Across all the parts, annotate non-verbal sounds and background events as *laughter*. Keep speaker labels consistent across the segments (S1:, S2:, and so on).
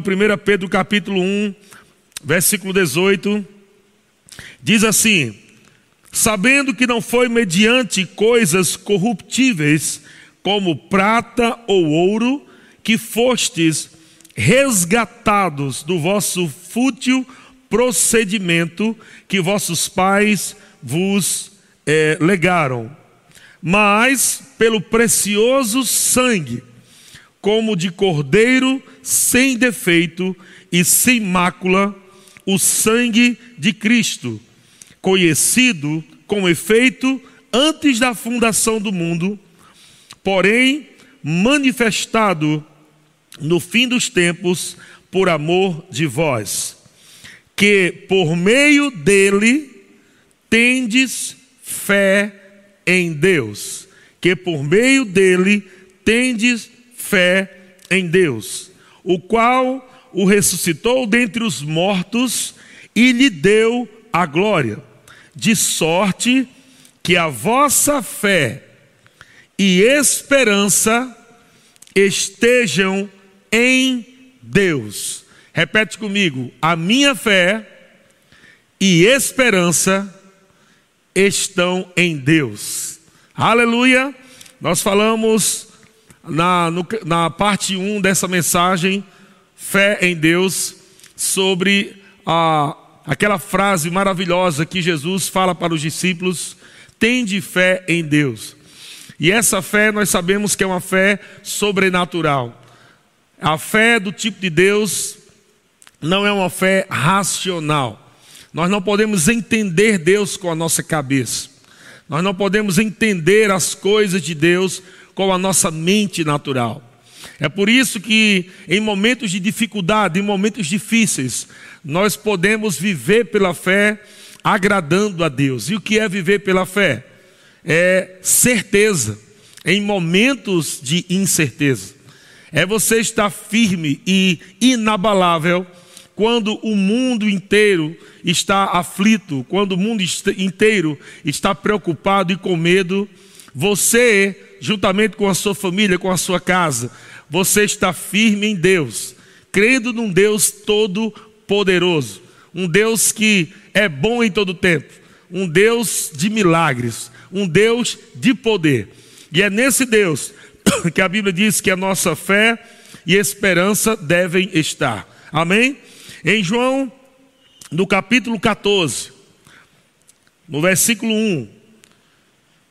S1: 1 Pedro capítulo 1, versículo 18, diz assim: Sabendo que não foi mediante coisas corruptíveis, como prata ou ouro, que fostes resgatados do vosso fútil procedimento que vossos pais vos é, legaram, mas pelo precioso sangue, como de cordeiro sem defeito e sem mácula, o sangue de Cristo, conhecido com efeito antes da fundação do mundo, porém manifestado no fim dos tempos por amor de vós, que por meio dele tendes fé em Deus, que por meio dele tendes fé em Deus, o qual o ressuscitou dentre os mortos e lhe deu a glória, de sorte que a vossa fé e esperança estejam em Deus. Repete comigo: a minha fé e esperança estão em Deus. Aleluia! Nós falamos na, no, na parte 1 dessa mensagem, fé em Deus, sobre a, aquela frase maravilhosa que Jesus fala para os discípulos: tende fé em Deus. E essa fé nós sabemos que é uma fé sobrenatural. A fé do tipo de Deus não é uma fé racional. Nós não podemos entender Deus com a nossa cabeça. Nós não podemos entender as coisas de Deus com a nossa mente natural. É por isso que em momentos de dificuldade, em momentos difíceis, nós podemos viver pela fé agradando a Deus. E o que é viver pela fé? É certeza em momentos de incerteza é você estar firme e inabalável quando o mundo inteiro está aflito, quando o mundo inteiro está preocupado e com medo. Você, juntamente com a sua família, com a sua casa, você está firme em Deus, crendo num Deus todo-poderoso, um Deus que é bom em todo tempo, um Deus de milagres, um Deus de poder. E é nesse Deus *coughs* que a Bíblia diz que a nossa fé e esperança devem estar. Amém? Em João, no capítulo 14, no versículo 1,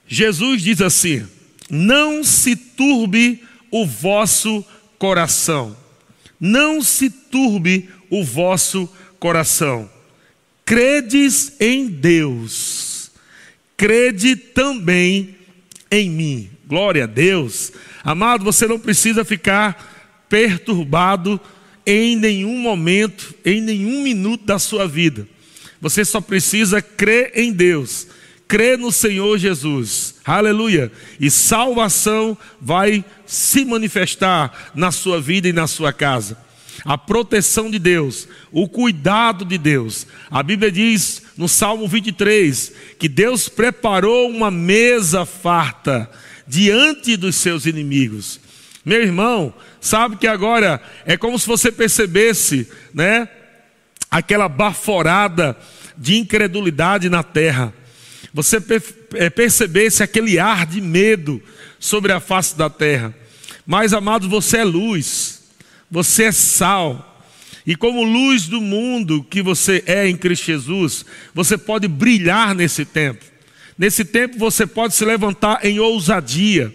S1: Jesus diz assim: Não se turbe o vosso coração, não se turbe o vosso coração. Credes em Deus, crede também em mim. Glória a Deus. Amado, você não precisa ficar perturbado em nenhum momento, em nenhum minuto da sua vida. Você só precisa crer em Deus, crer no Senhor Jesus. Aleluia. E salvação vai se manifestar na sua vida e na sua casa. A proteção de Deus, o cuidado de Deus. A Bíblia diz no Salmo 23 que Deus preparou uma mesa farta diante dos seus inimigos. Meu irmão, sabe que agora é como se você percebesse, né, aquela baforada de incredulidade na terra. Você é, percebesse aquele ar de medo sobre a face da terra. Mas, amado, você é luz, você é sal. E como luz do mundo que você é em Cristo Jesus, você pode brilhar nesse tempo. Nesse tempo você pode se levantar em ousadia,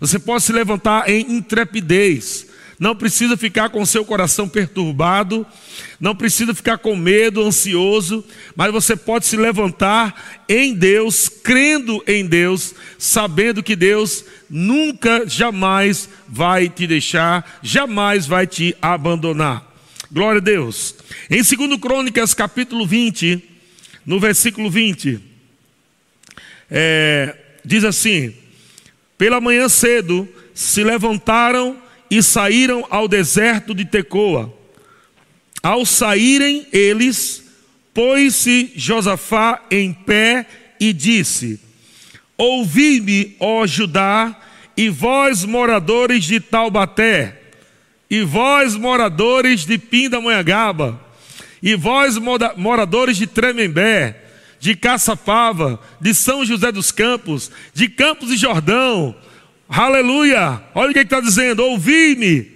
S1: você pode se levantar em intrepidez. Não precisa ficar com seu coração perturbado, não precisa ficar com medo, ansioso, mas você pode se levantar em Deus, crendo em Deus, sabendo que Deus nunca, jamais vai te deixar, jamais vai te abandonar. Glória a Deus. Em 2 Crônicas, capítulo 20, no versículo 20 é, diz assim: Pela manhã cedo se levantaram e saíram ao deserto de Tecoa. Ao saírem eles, pôs-se Josafá em pé e disse: Ouvi-me, ó Judá, e vós moradores de Taubaté, e vós, moradores de Pindamonhangaba, e vós, moradores de Tremembé, de Caçapava, de São José dos Campos, de Campos e Jordão, aleluia! Olha o que está dizendo: ouvi-me,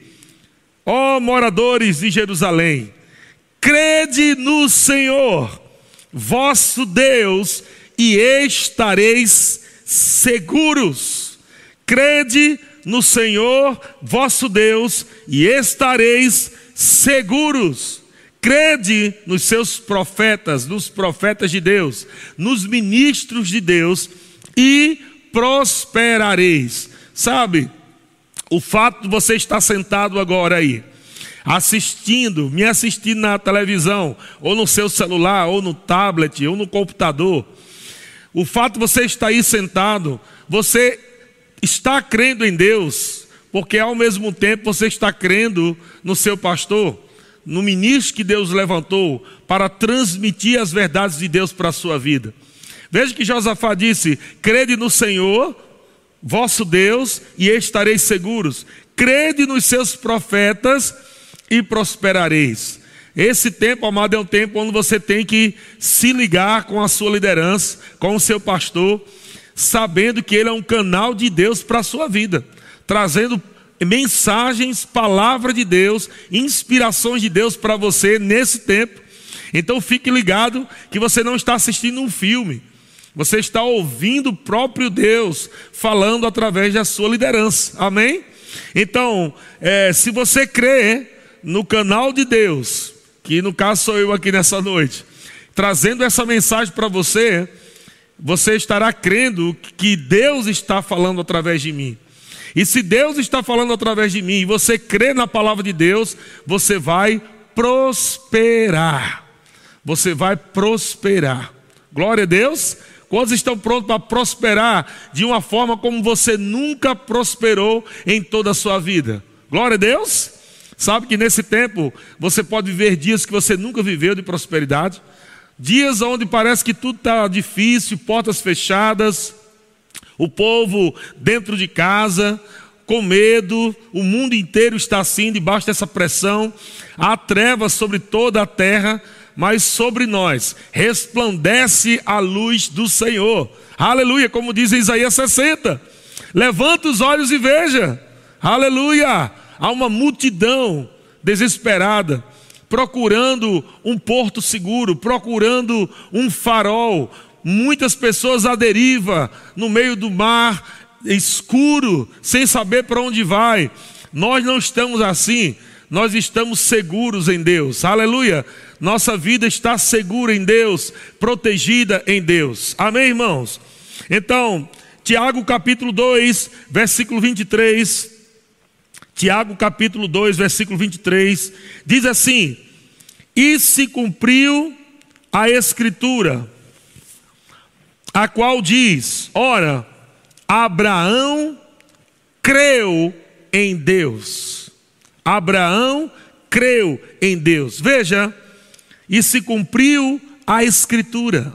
S1: ó moradores de Jerusalém, crede no Senhor, vosso Deus, e estareis seguros. Crede no Senhor vosso Deus e estareis seguros. Crede nos seus profetas, nos profetas de Deus, nos ministros de Deus e prosperareis. Sabe, o fato de você estar sentado agora aí, assistindo, me assistindo na televisão, ou no seu celular, ou no tablet, ou no computador, o fato de você estar aí sentado, você está crendo em Deus, porque ao mesmo tempo você está crendo no seu pastor, no ministro que Deus levantou para transmitir as verdades de Deus para a sua vida. Veja que Josafá disse: crede no Senhor, vosso Deus, e estareis seguros. Crede nos seus profetas e prosperareis. Esse tempo, amado, é um tempo onde você tem que se ligar com a sua liderança, com o seu pastor, sabendo que ele é um canal de Deus para a sua vida, trazendo mensagens, palavra de Deus, inspirações de Deus para você nesse tempo. Então fique ligado que você não está assistindo um filme, você está ouvindo o próprio Deus falando através da sua liderança. Amém? Então, é, se você crê no canal de Deus, que no caso sou eu aqui nessa noite, trazendo essa mensagem para você, você estará crendo que Deus está falando através de mim. E se Deus está falando através de mim e você crê na palavra de Deus, você vai prosperar. Você vai prosperar. Glória a Deus. Quantos estão prontos para prosperar de uma forma como você nunca prosperou em toda a sua vida? Glória a Deus. Sabe que nesse tempo você pode viver dias que você nunca viveu de prosperidade, dias onde parece que tudo está difícil, portas fechadas, o povo dentro de casa, com medo, o mundo inteiro está assim, debaixo dessa pressão, há trevas sobre toda a terra, mas sobre nós resplandece a luz do Senhor. Aleluia, como diz Isaías 60. Levanta os olhos e veja. Aleluia há uma multidão desesperada, procurando um porto seguro, procurando um farol, muitas pessoas à deriva, no meio do mar escuro, sem saber para onde vai. Nós não estamos assim, nós estamos seguros em Deus, aleluia. Nossa vida está segura em Deus, protegida em Deus, amém, irmãos? Então, Tiago capítulo 2, versículo 23 Tiago capítulo 2, versículo 23, diz assim: E se cumpriu a escritura, a qual diz: Ora, Abraão creu em Deus. Abraão creu em Deus. Veja, e se cumpriu a escritura.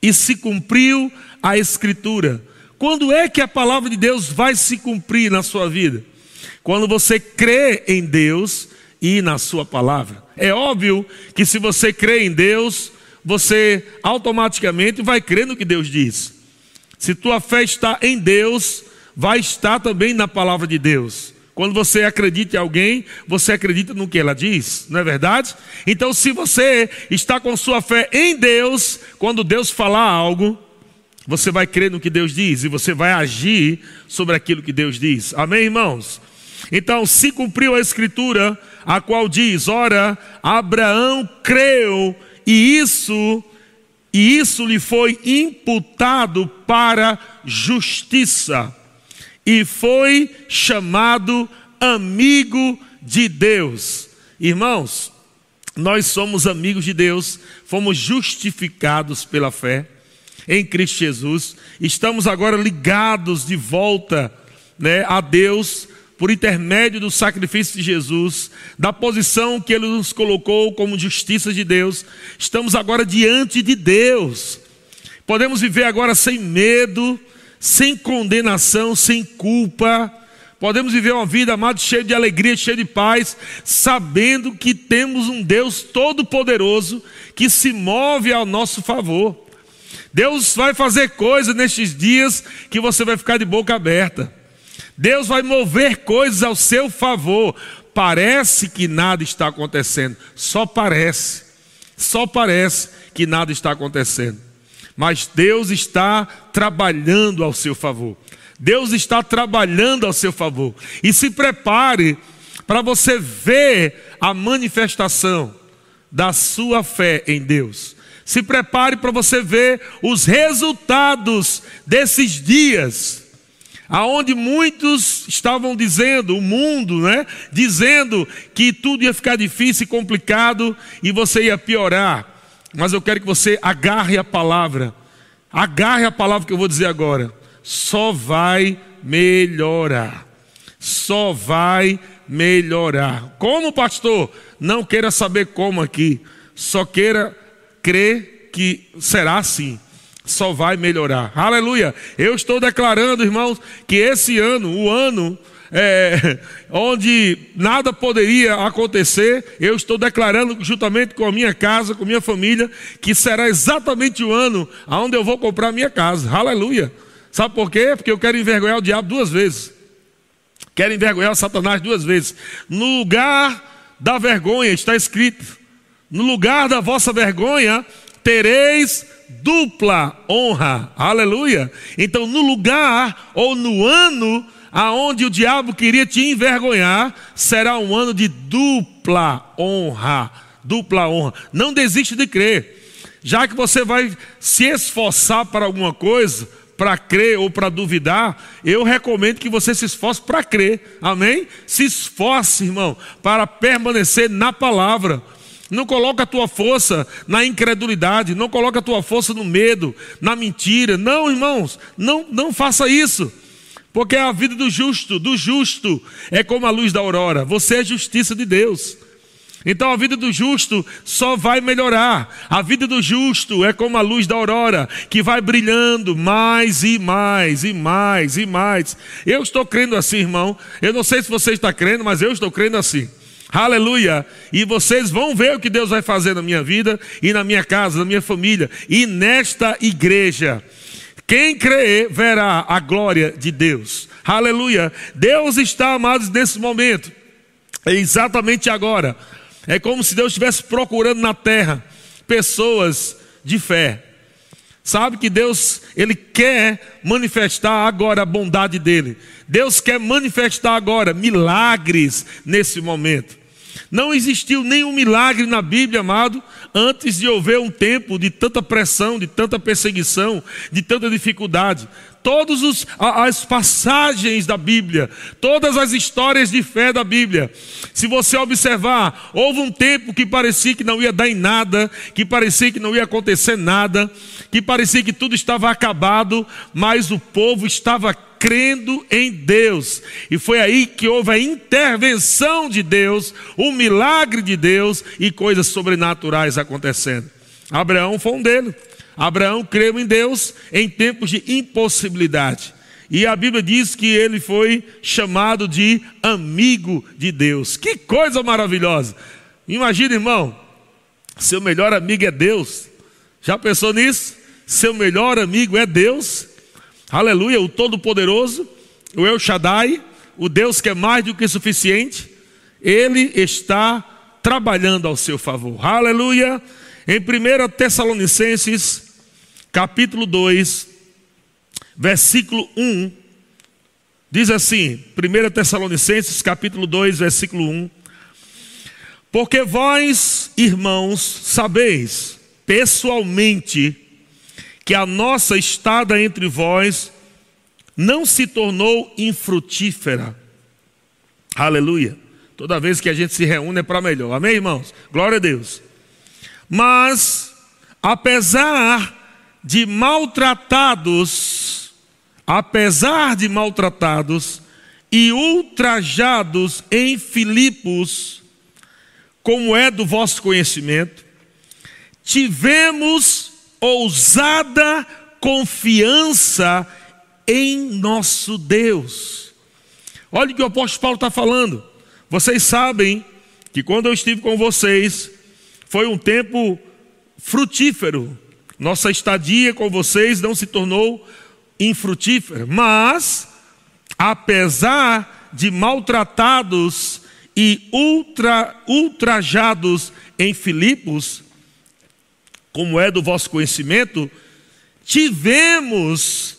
S1: E se cumpriu a escritura. Quando é que a palavra de Deus vai se cumprir na sua vida? Quando você crê em Deus e na Sua palavra. É óbvio que se você crê em Deus, você automaticamente vai crer no que Deus diz. Se tua fé está em Deus, vai estar também na palavra de Deus. Quando você acredita em alguém, você acredita no que ela diz, não é verdade? Então, se você está com sua fé em Deus, quando Deus falar algo, você vai crer no que Deus diz e você vai agir sobre aquilo que Deus diz. Amém, irmãos? Então, se cumpriu a escritura, a qual diz: Ora, Abraão creu, e isso, e isso lhe foi imputado para justiça, e foi chamado amigo de Deus. Irmãos, nós somos amigos de Deus, fomos justificados pela fé em Cristo Jesus, estamos agora ligados de volta né, a Deus por intermédio do sacrifício de Jesus, da posição que ele nos colocou como justiça de Deus, estamos agora diante de Deus. Podemos viver agora sem medo, sem condenação, sem culpa, Podemos viver uma vida, amado, cheia de alegria, cheia de paz, sabendo que temos um Deus todo-poderoso que se move ao nosso favor. Deus vai fazer coisas nestes dias que você vai ficar de boca aberta. Deus vai mover coisas ao seu favor. Parece que nada está acontecendo, só parece, só parece que nada está acontecendo. Mas Deus está trabalhando ao seu favor. Deus está trabalhando ao seu favor. E se prepare para você ver a manifestação da sua fé em Deus. Se prepare para você ver os resultados desses dias, aonde muitos estavam dizendo, o mundo, né, dizendo que tudo ia ficar difícil e complicado e você ia piorar. Mas eu quero que você agarre a palavra. Agarre a palavra que eu vou dizer agora só vai melhorar. Só vai melhorar. Como, pastor? Não queira saber como aqui. Só queira crer que será assim. Só vai melhorar. Aleluia. Eu estou declarando, irmãos, que esse ano, o ano é, onde nada poderia acontecer, eu estou declarando juntamente com a minha casa, com a minha família, que será exatamente o ano onde eu vou comprar minha casa. Aleluia. Sabe por quê? Porque eu quero envergonhar o diabo duas vezes. Quero envergonhar o Satanás duas vezes. No lugar da vergonha, está escrito: no lugar da vossa vergonha, tereis dupla honra. Aleluia. Então, no lugar ou no ano aonde o diabo queria te envergonhar, será um ano de dupla honra. Dupla honra. Não desiste de crer. Já que você vai se esforçar para alguma coisa, para crer ou para duvidar, eu recomendo que você se esforce para crer. Amém? Se esforce, irmão, para permanecer na palavra. Não coloca a tua força na incredulidade, não coloca a tua força no medo, na mentira. Não, irmãos, não, não faça isso. Porque a vida do justo, do justo, é como a luz da aurora. Você é justiça de Deus. Então a vida do justo só vai melhorar. A vida do justo é como a luz da aurora, que vai brilhando mais e mais e mais e mais. Eu estou crendo assim, irmão. Eu não sei se você está crendo, mas eu estou crendo assim. Aleluia! E vocês vão ver o que Deus vai fazer na minha vida e na minha casa, na minha família e nesta igreja. Quem crer verá a glória de Deus. Aleluia! Deus está, amados, nesse momento, exatamente agora, é como se Deus estivesse procurando na terra pessoas de fé. Sabe que Deus, Ele quer manifestar agora a bondade dEle. Deus quer manifestar agora milagres nesse momento. Não existiu nenhum milagre na Bíblia, amado, antes de houver um tempo de tanta pressão, de tanta perseguição, de tanta dificuldade. Todas as passagens da Bíblia, todas as histórias de fé da Bíblia, se você observar, houve um tempo que parecia que não ia dar em nada, que parecia que não ia acontecer nada, que parecia que tudo estava acabado, mas o povo estava crendo em Deus. E foi aí que houve a intervenção de Deus, o milagre de Deus e coisas sobrenaturais acontecendo. Abraão foi um deles. Abraão creu em Deus em tempos de impossibilidade. E a Bíblia diz que ele foi chamado de amigo de Deus. Que coisa maravilhosa! Imagina, irmão, seu melhor amigo é Deus. Já pensou nisso? Seu melhor amigo é Deus. Aleluia, o Todo-Poderoso, o El Shaddai, o Deus que é mais do que suficiente, ele está trabalhando ao seu favor. Aleluia. Em 1 Tessalonicenses, capítulo 2, versículo 1, diz assim: 1 Tessalonicenses, capítulo 2, versículo 1. Porque vós, irmãos, sabeis pessoalmente que a nossa estada entre vós não se tornou infrutífera. Aleluia. Toda vez que a gente se reúne é para melhor. Amém, irmãos? Glória a Deus. Mas, apesar de maltratados, apesar de maltratados e ultrajados em Filipos, como é do vosso conhecimento, tivemos ousada confiança em nosso Deus. Olha o que o apóstolo Paulo está falando. Vocês sabem que quando eu estive com vocês, foi um tempo frutífero. Nossa estadia com vocês não se tornou infrutífera, mas, apesar de maltratados e ultra, ultrajados em Filipos, como é do vosso conhecimento, tivemos,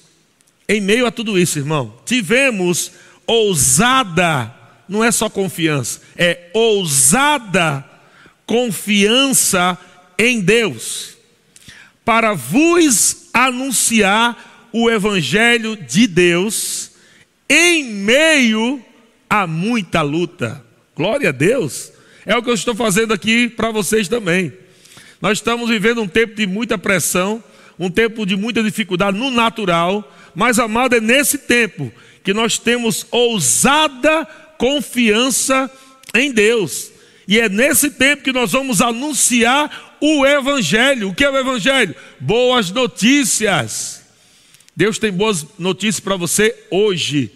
S1: em meio a tudo isso, irmão, tivemos ousada, não é só confiança, é ousada confiança em Deus, para vos anunciar o Evangelho de Deus em meio a muita luta. Glória a Deus. É o que eu estou fazendo aqui para vocês também. Nós estamos vivendo um tempo de muita pressão, um tempo de muita dificuldade no natural, mas amado, é nesse tempo que nós temos ousada confiança em Deus. E é nesse tempo que nós vamos anunciar o Evangelho. O que é o Evangelho? Boas notícias. Deus tem boas notícias para você hoje.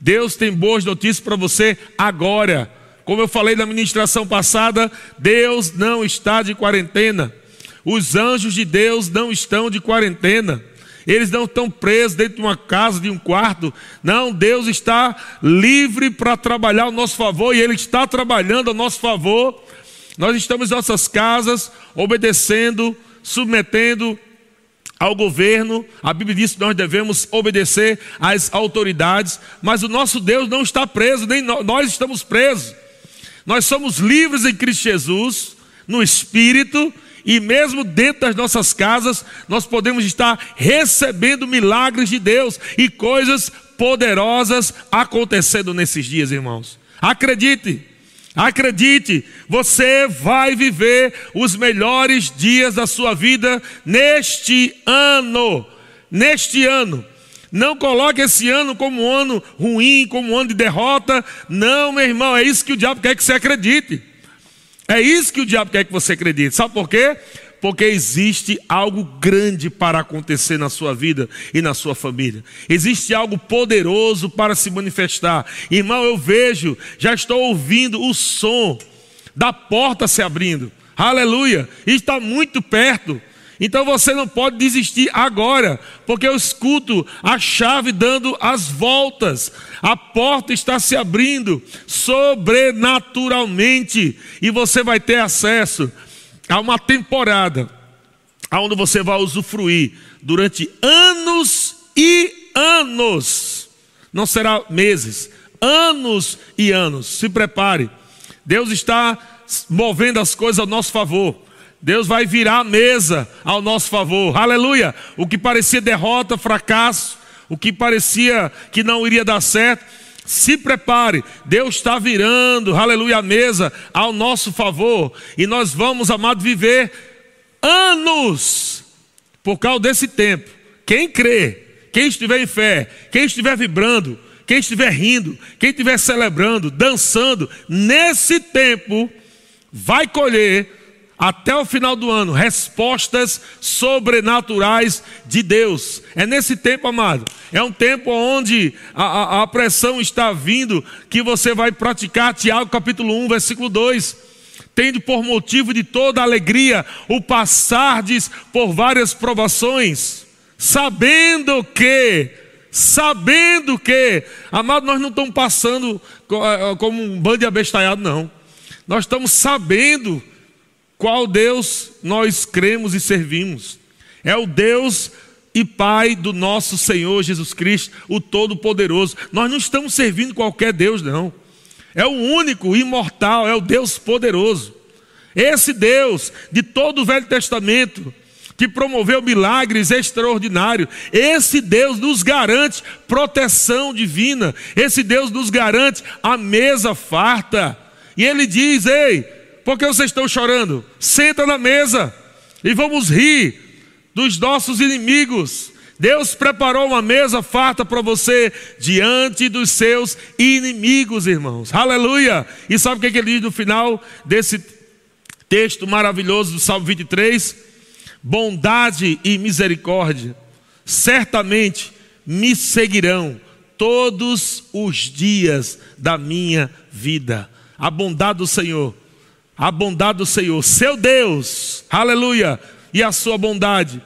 S1: Deus tem boas notícias para você agora. Como eu falei na ministração passada, Deus não está de quarentena. Os anjos de Deus não estão de quarentena. Eles não estão presos dentro de uma casa, de um quarto. Não, Deus está livre para trabalhar ao nosso favor e Ele está trabalhando ao nosso favor. Nós estamos em nossas casas, obedecendo, submetendo ao governo. A Bíblia diz que nós devemos obedecer às autoridades, mas o nosso Deus não está preso, nem nós estamos presos. Nós somos livres em Cristo Jesus, no Espírito, e mesmo dentro das nossas casas, nós podemos estar recebendo milagres de Deus e coisas poderosas acontecendo nesses dias, irmãos. Acredite, acredite, você vai viver os melhores dias da sua vida neste ano. Neste ano. Não coloque esse ano como um ano ruim, como um ano de derrota. Não, meu irmão, é isso que o diabo quer que você acredite. É isso que o diabo quer que você acredite. Sabe por quê? Porque existe algo grande para acontecer na sua vida e na sua família. Existe algo poderoso para se manifestar. Irmão, eu vejo, já estou ouvindo o som da porta se abrindo. Aleluia! Está muito perto. Então você não pode desistir agora, porque eu escuto a chave dando as voltas, a porta está se abrindo sobrenaturalmente, e você vai ter acesso a uma temporada onde você vai usufruir durante anos e anos, não será meses, anos e anos. Se prepare, Deus está movendo as coisas ao nosso favor. Deus vai virar a mesa ao nosso favor. Aleluia! O que parecia derrota, fracasso, o que parecia que não iria dar certo, se prepare, Deus está virando, aleluia, a mesa ao nosso favor, e nós vamos, amado, viver anos por causa desse tempo. Quem crê, quem estiver em fé, quem estiver vibrando, quem estiver rindo, quem estiver celebrando, dançando, nesse tempo, vai colher até o final do ano, respostas sobrenaturais de Deus. É nesse tempo, amado. É um tempo onde a, a, a, pressão está vindo, que você vai praticar Tiago capítulo 1, versículo 2. Tendo por motivo de toda alegria o passardes por várias provações, sabendo que, sabendo que, amado, nós não estamos passando eh, como um bando de abestalhado, não. Nós estamos sabendo qual Deus nós cremos e servimos? É o Deus e Pai do nosso Senhor Jesus Cristo, o Todo-Poderoso. Nós não estamos servindo qualquer Deus, não. É o único, imortal, é o Deus poderoso. Esse Deus de todo o Velho Testamento, que promoveu milagres extraordinários. Esse Deus nos garante proteção divina. Esse Deus nos garante a mesa farta. E ele diz: Ei, por que vocês estão chorando? Senta na mesa e vamos rir dos nossos inimigos. Deus preparou uma mesa farta para você diante dos seus inimigos, irmãos. Aleluia! E sabe o que ele diz no final desse texto maravilhoso do Salmo 23? Bondade e misericórdia certamente me seguirão todos os dias da minha vida. A bondade do Senhor, a bondade do Senhor, seu Deus, aleluia, e a sua bondade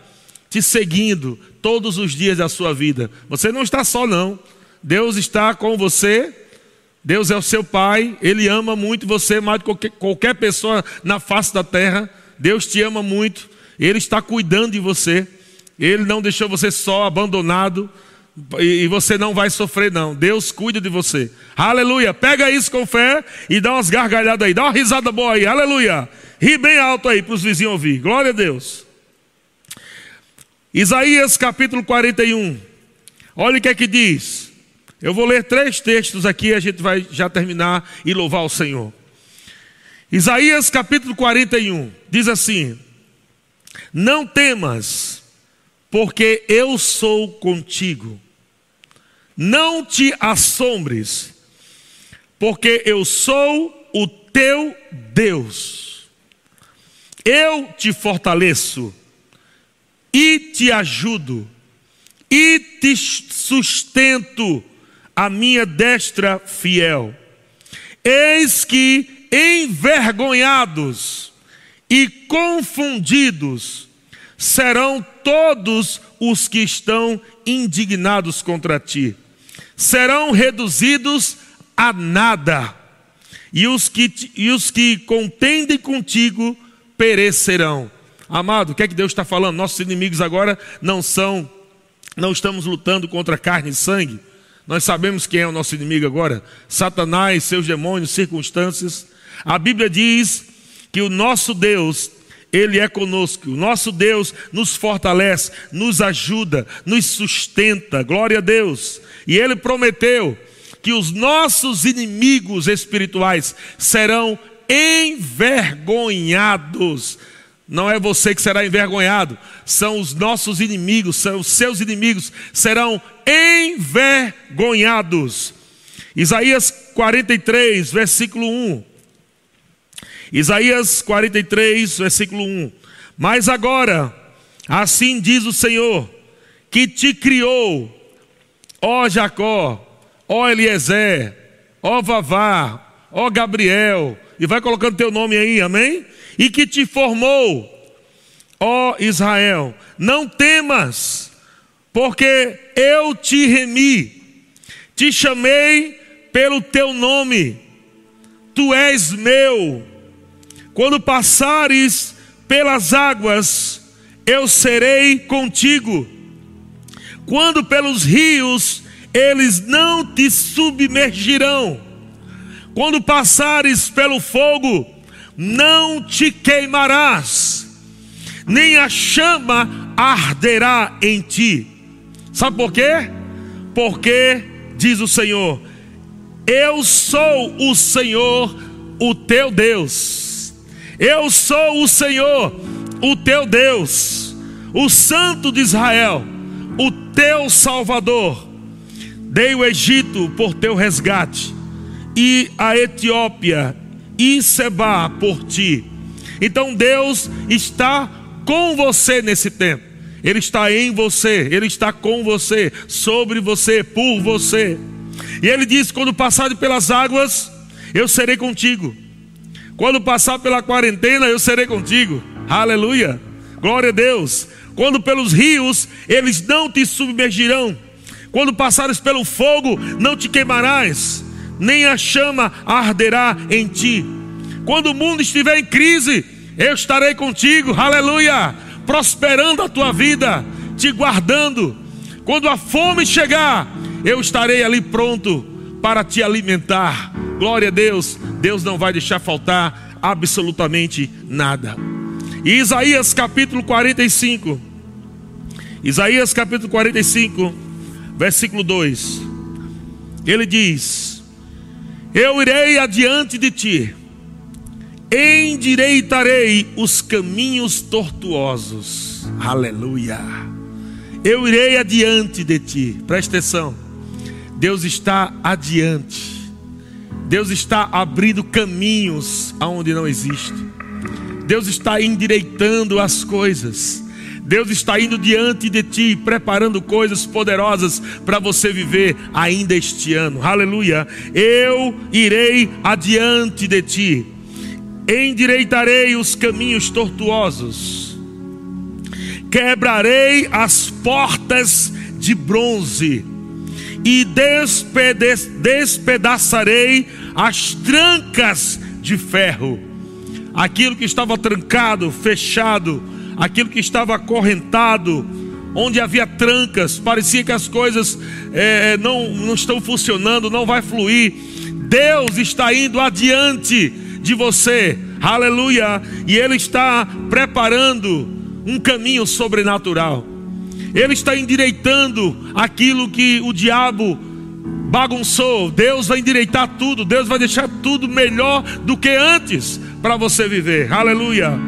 S1: te seguindo todos os dias da sua vida. Você não está só, não. Deus está com você. Deus é o seu Pai. Ele ama muito você mais do que qualquer, pessoa na face da terra. Deus te ama muito. Ele está cuidando de você. Ele não deixou você só, abandonado. E você não vai sofrer, não. Deus cuida de você. Aleluia. Pega isso com fé e dá umas gargalhadas aí. Dá uma risada boa aí. Aleluia. Ri bem alto aí para os vizinhos ouvir. Glória a Deus. Isaías capítulo 41. Olha o que é que diz. Eu vou ler três textos aqui, a gente vai já terminar e louvar o Senhor. Isaías capítulo 41 diz assim: Não temas, porque eu sou contigo. Não te assombres, porque eu sou o teu Deus. Eu te fortaleço e te ajudo e te sustento a minha destra fiel. Eis que envergonhados e confundidos serão todos os que estão indignados contra ti. Serão reduzidos a nada, e os que, e os que contendem contigo perecerão. Amado, o que é que Deus está falando? Nossos inimigos agora não são, não estamos lutando contra carne e sangue. Nós sabemos quem é o nosso inimigo agora: Satanás, seus demônios, circunstâncias. A Bíblia diz que o nosso Deus, Ele é conosco. O nosso Deus nos fortalece, nos ajuda, nos sustenta. Glória a Deus. E Ele prometeu que os nossos inimigos espirituais serão envergonhados não é você que será envergonhado, são os nossos inimigos, são os seus inimigos, serão envergonhados. Isaías 43, versículo 1. Isaías 43, versículo 1. Mas agora, assim diz o Senhor, que te criou, ó Jacó, ó Eliezer, ó Vavá, ó Gabriel, e vai colocando teu nome aí, amém? e que te formou, ó Israel, não temas, porque eu te remi, te chamei pelo teu nome, tu és meu. Quando passares pelas águas, eu serei contigo. Quando pelos rios, eles não te submergirão. Quando passares pelo fogo, não te queimarás, nem a chama arderá em ti. Sabe por quê? Porque, diz o Senhor, eu sou o Senhor, o teu Deus. Eu sou o Senhor, o teu Deus, o Santo de Israel, o teu Salvador. Dei o Egito por teu resgate, e a Etiópia e Seba por ti. Então Deus está com você nesse tempo. Ele está em você, ele está com você, sobre você, por você. E ele diz: quando passar pelas águas, eu serei contigo. Quando passar pela quarentena, eu serei contigo. Aleluia. Glória a Deus. Quando pelos rios, eles não te submergirão. Quando passares pelo fogo, não te queimarás nem a chama arderá em ti. Quando o mundo estiver em crise, eu estarei contigo, aleluia, prosperando a tua vida, te guardando. Quando a fome chegar, eu estarei ali pronto para te alimentar. Glória a Deus, Deus não vai deixar faltar absolutamente nada. E Isaías capítulo 45, Isaías capítulo 45, versículo 2, ele diz: eu irei adiante de ti, endireitarei os caminhos tortuosos. Aleluia. Eu irei adiante de ti. Presta atenção. Deus está adiante. Deus está abrindo caminhos aonde não existe. Deus está endireitando as coisas. Deus está indo diante de ti, preparando coisas poderosas para você viver ainda este ano. Aleluia. Eu irei adiante de ti, endireitarei os caminhos tortuosos, quebrarei as portas de bronze e despedaçarei as trancas de ferro. Aquilo que estava trancado, fechado, aquilo que estava acorrentado, onde havia trancas, parecia que as coisas é, não, não estão funcionando, não vai fluir. Deus está indo adiante de você, aleluia, e Ele está preparando um caminho sobrenatural. Ele está endireitando aquilo que o diabo bagunçou. Deus vai endireitar tudo, Deus vai deixar tudo melhor do que antes para você viver. Aleluia.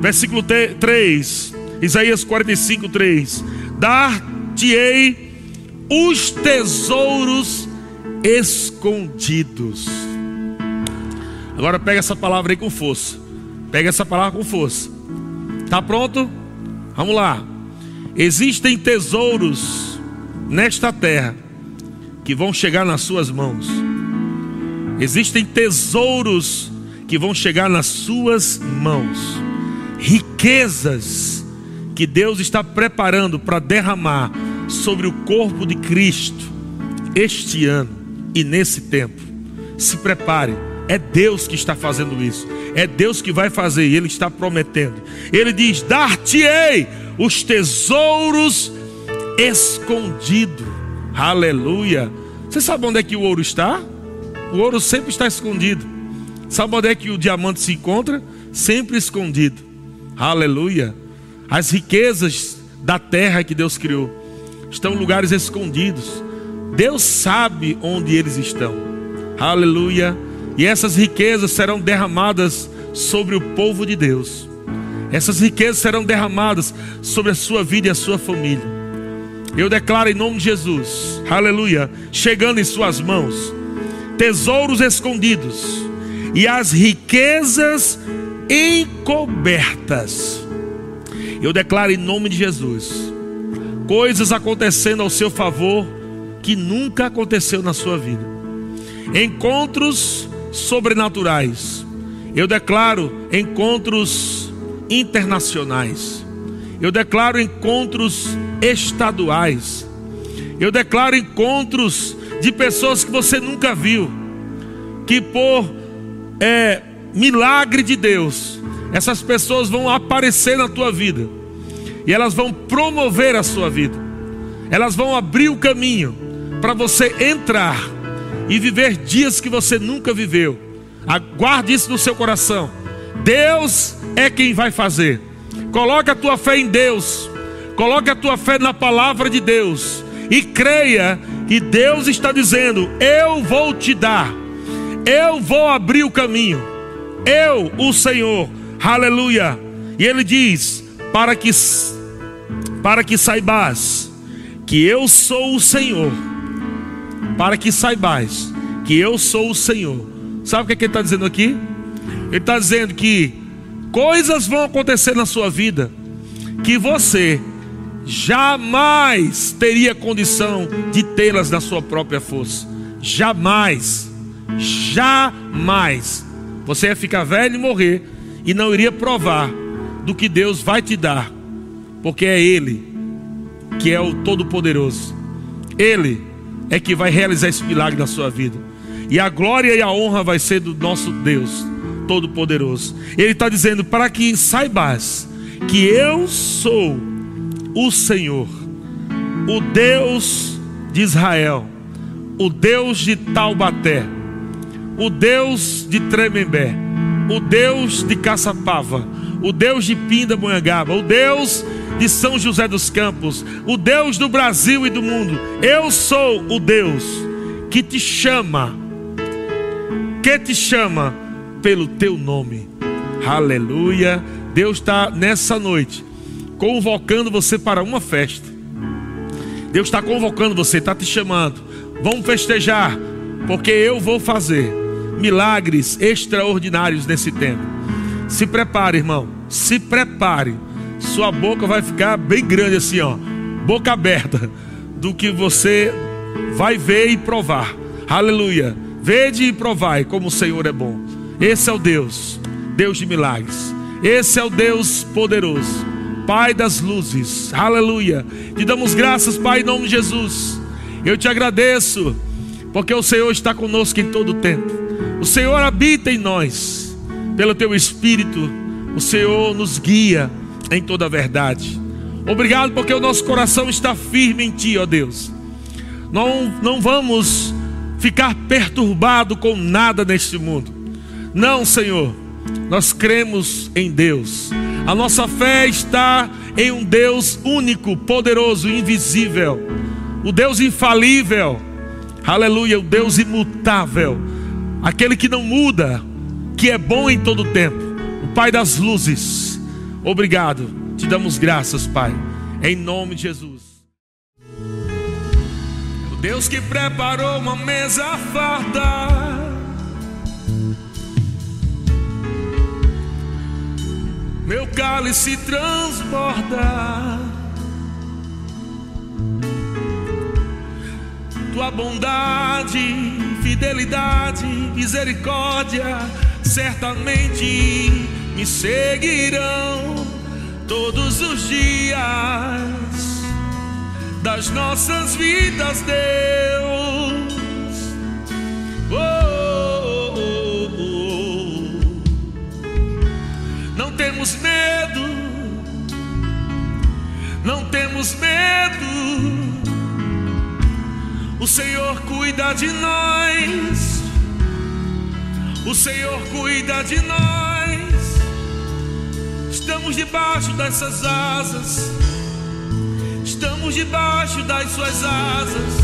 S1: Versículo 3, Isaías 45, 3: Dar-te-ei os tesouros escondidos. Agora pega essa palavra aí com força. Pega essa palavra com força. Tá pronto? Vamos lá. Existem tesouros nesta terra que vão chegar nas suas mãos. Existem tesouros que vão chegar nas suas mãos. Riquezas que Deus está preparando para derramar sobre o corpo de Cristo este ano e nesse tempo. Se prepare, é Deus que está fazendo isso. É Deus que vai fazer e Ele está prometendo. Ele diz: Dar-te-ei os tesouros escondidos. Aleluia. Você sabe onde é que o ouro está? O ouro sempre está escondido. Sabe onde é que o diamante se encontra? Sempre escondido. Aleluia. As riquezas da terra que Deus criou estão em lugares escondidos. Deus sabe onde eles estão. Aleluia. E essas riquezas serão derramadas sobre o povo de Deus. Essas riquezas serão derramadas sobre a sua vida e a sua família. Eu declaro em nome de Jesus, aleluia, chegando em suas mãos, tesouros escondidos e as riquezas encobertas. Eu declaro em nome de Jesus, coisas acontecendo ao seu favor que nunca aconteceu na sua vida. Encontros sobrenaturais. Eu declaro encontros internacionais. Eu declaro encontros estaduais. Eu declaro encontros de pessoas que você nunca viu, que por é, milagre de Deus, essas pessoas vão aparecer na tua vida e elas vão promover a sua vida, elas vão abrir o caminho para você entrar e viver dias que você nunca viveu. Aguarde isso no seu coração. Deus é quem vai fazer. Coloque a tua fé em Deus. Coloque a tua fé na palavra de Deus e creia que Deus está dizendo: Eu vou te dar. Eu vou abrir o caminho. Eu, o Senhor. Aleluia. E ele diz: "Para que para que saibas que eu sou o Senhor para que saibais que eu sou o Senhor. Sabe o que, é que ele está dizendo aqui? Ele está dizendo que coisas vão acontecer na sua vida que você jamais teria condição de tê-las na sua própria força. Jamais, jamais. Você ia ficar velho e morrer e não iria provar do que Deus vai te dar, porque é Ele que é o Todo-Poderoso. Ele é que vai realizar esse milagre na sua vida. E a glória e a honra vai ser do nosso Deus Todo-Poderoso. Ele está dizendo: para que saibas que eu sou o Senhor, o Deus de Israel, o Deus de Taubaté, o Deus de Tremembé, o Deus de Caçapava, o Deus de Pindamonhangaba, o Deus de São José dos Campos, o Deus do Brasil e do mundo. Eu sou o Deus que te chama, que te chama pelo teu nome. Aleluia. Deus está nessa noite convocando você para uma festa. Deus está convocando você, está te chamando. Vamos festejar, porque eu vou fazer milagres extraordinários nesse tempo. Se prepare, irmão. Se prepare sua boca vai ficar bem grande assim, ó, boca aberta, do que você vai ver e provar. Aleluia. Vede e provai como o Senhor é bom. Esse é o Deus, Deus de milagres. Esse é o Deus poderoso, Pai das luzes. Aleluia. Te damos graças, Pai, em nome de Jesus. Eu te agradeço, porque o Senhor está conosco em todo o tempo. O Senhor habita em nós, pelo teu Espírito. O Senhor nos guia em toda a verdade. Obrigado porque o nosso coração está firme em Ti, ó Deus. Não, não vamos ficar perturbado com nada neste mundo. Não, Senhor. Nós cremos em Deus. A nossa fé está em um Deus único, poderoso, invisível. O Deus infalível. Aleluia, o Deus imutável. Aquele que não muda, que é bom em todo tempo. O Pai das luzes. Obrigado. Te damos graças, Pai. Em nome de Jesus. O Deus que preparou uma mesa farta. Meu cálice transborda. Tua bondade, fidelidade, misericórdia certamente me seguirão todos os dias das nossas vidas, Deus. Oh, oh, oh, não temos medo, não temos medo. O Senhor cuida de nós. O Senhor cuida de nós. Estamos debaixo dessas asas. Estamos debaixo das suas asas.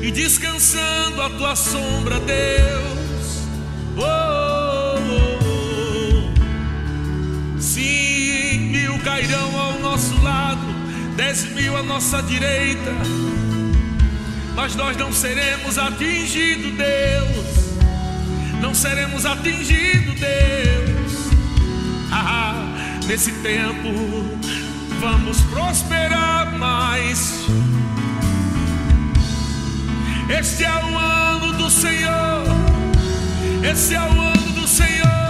S1: E descansando a tua sombra, Deus. Oh, oh, oh. Sim, mil cairão ao nosso lado, dez mil à nossa direita. Mas nós não seremos atingidos, Deus. Não seremos atingidos, Deus nesse tempo vamos prosperar mais. Este é o ano do Senhor, esse é o ano do Senhor.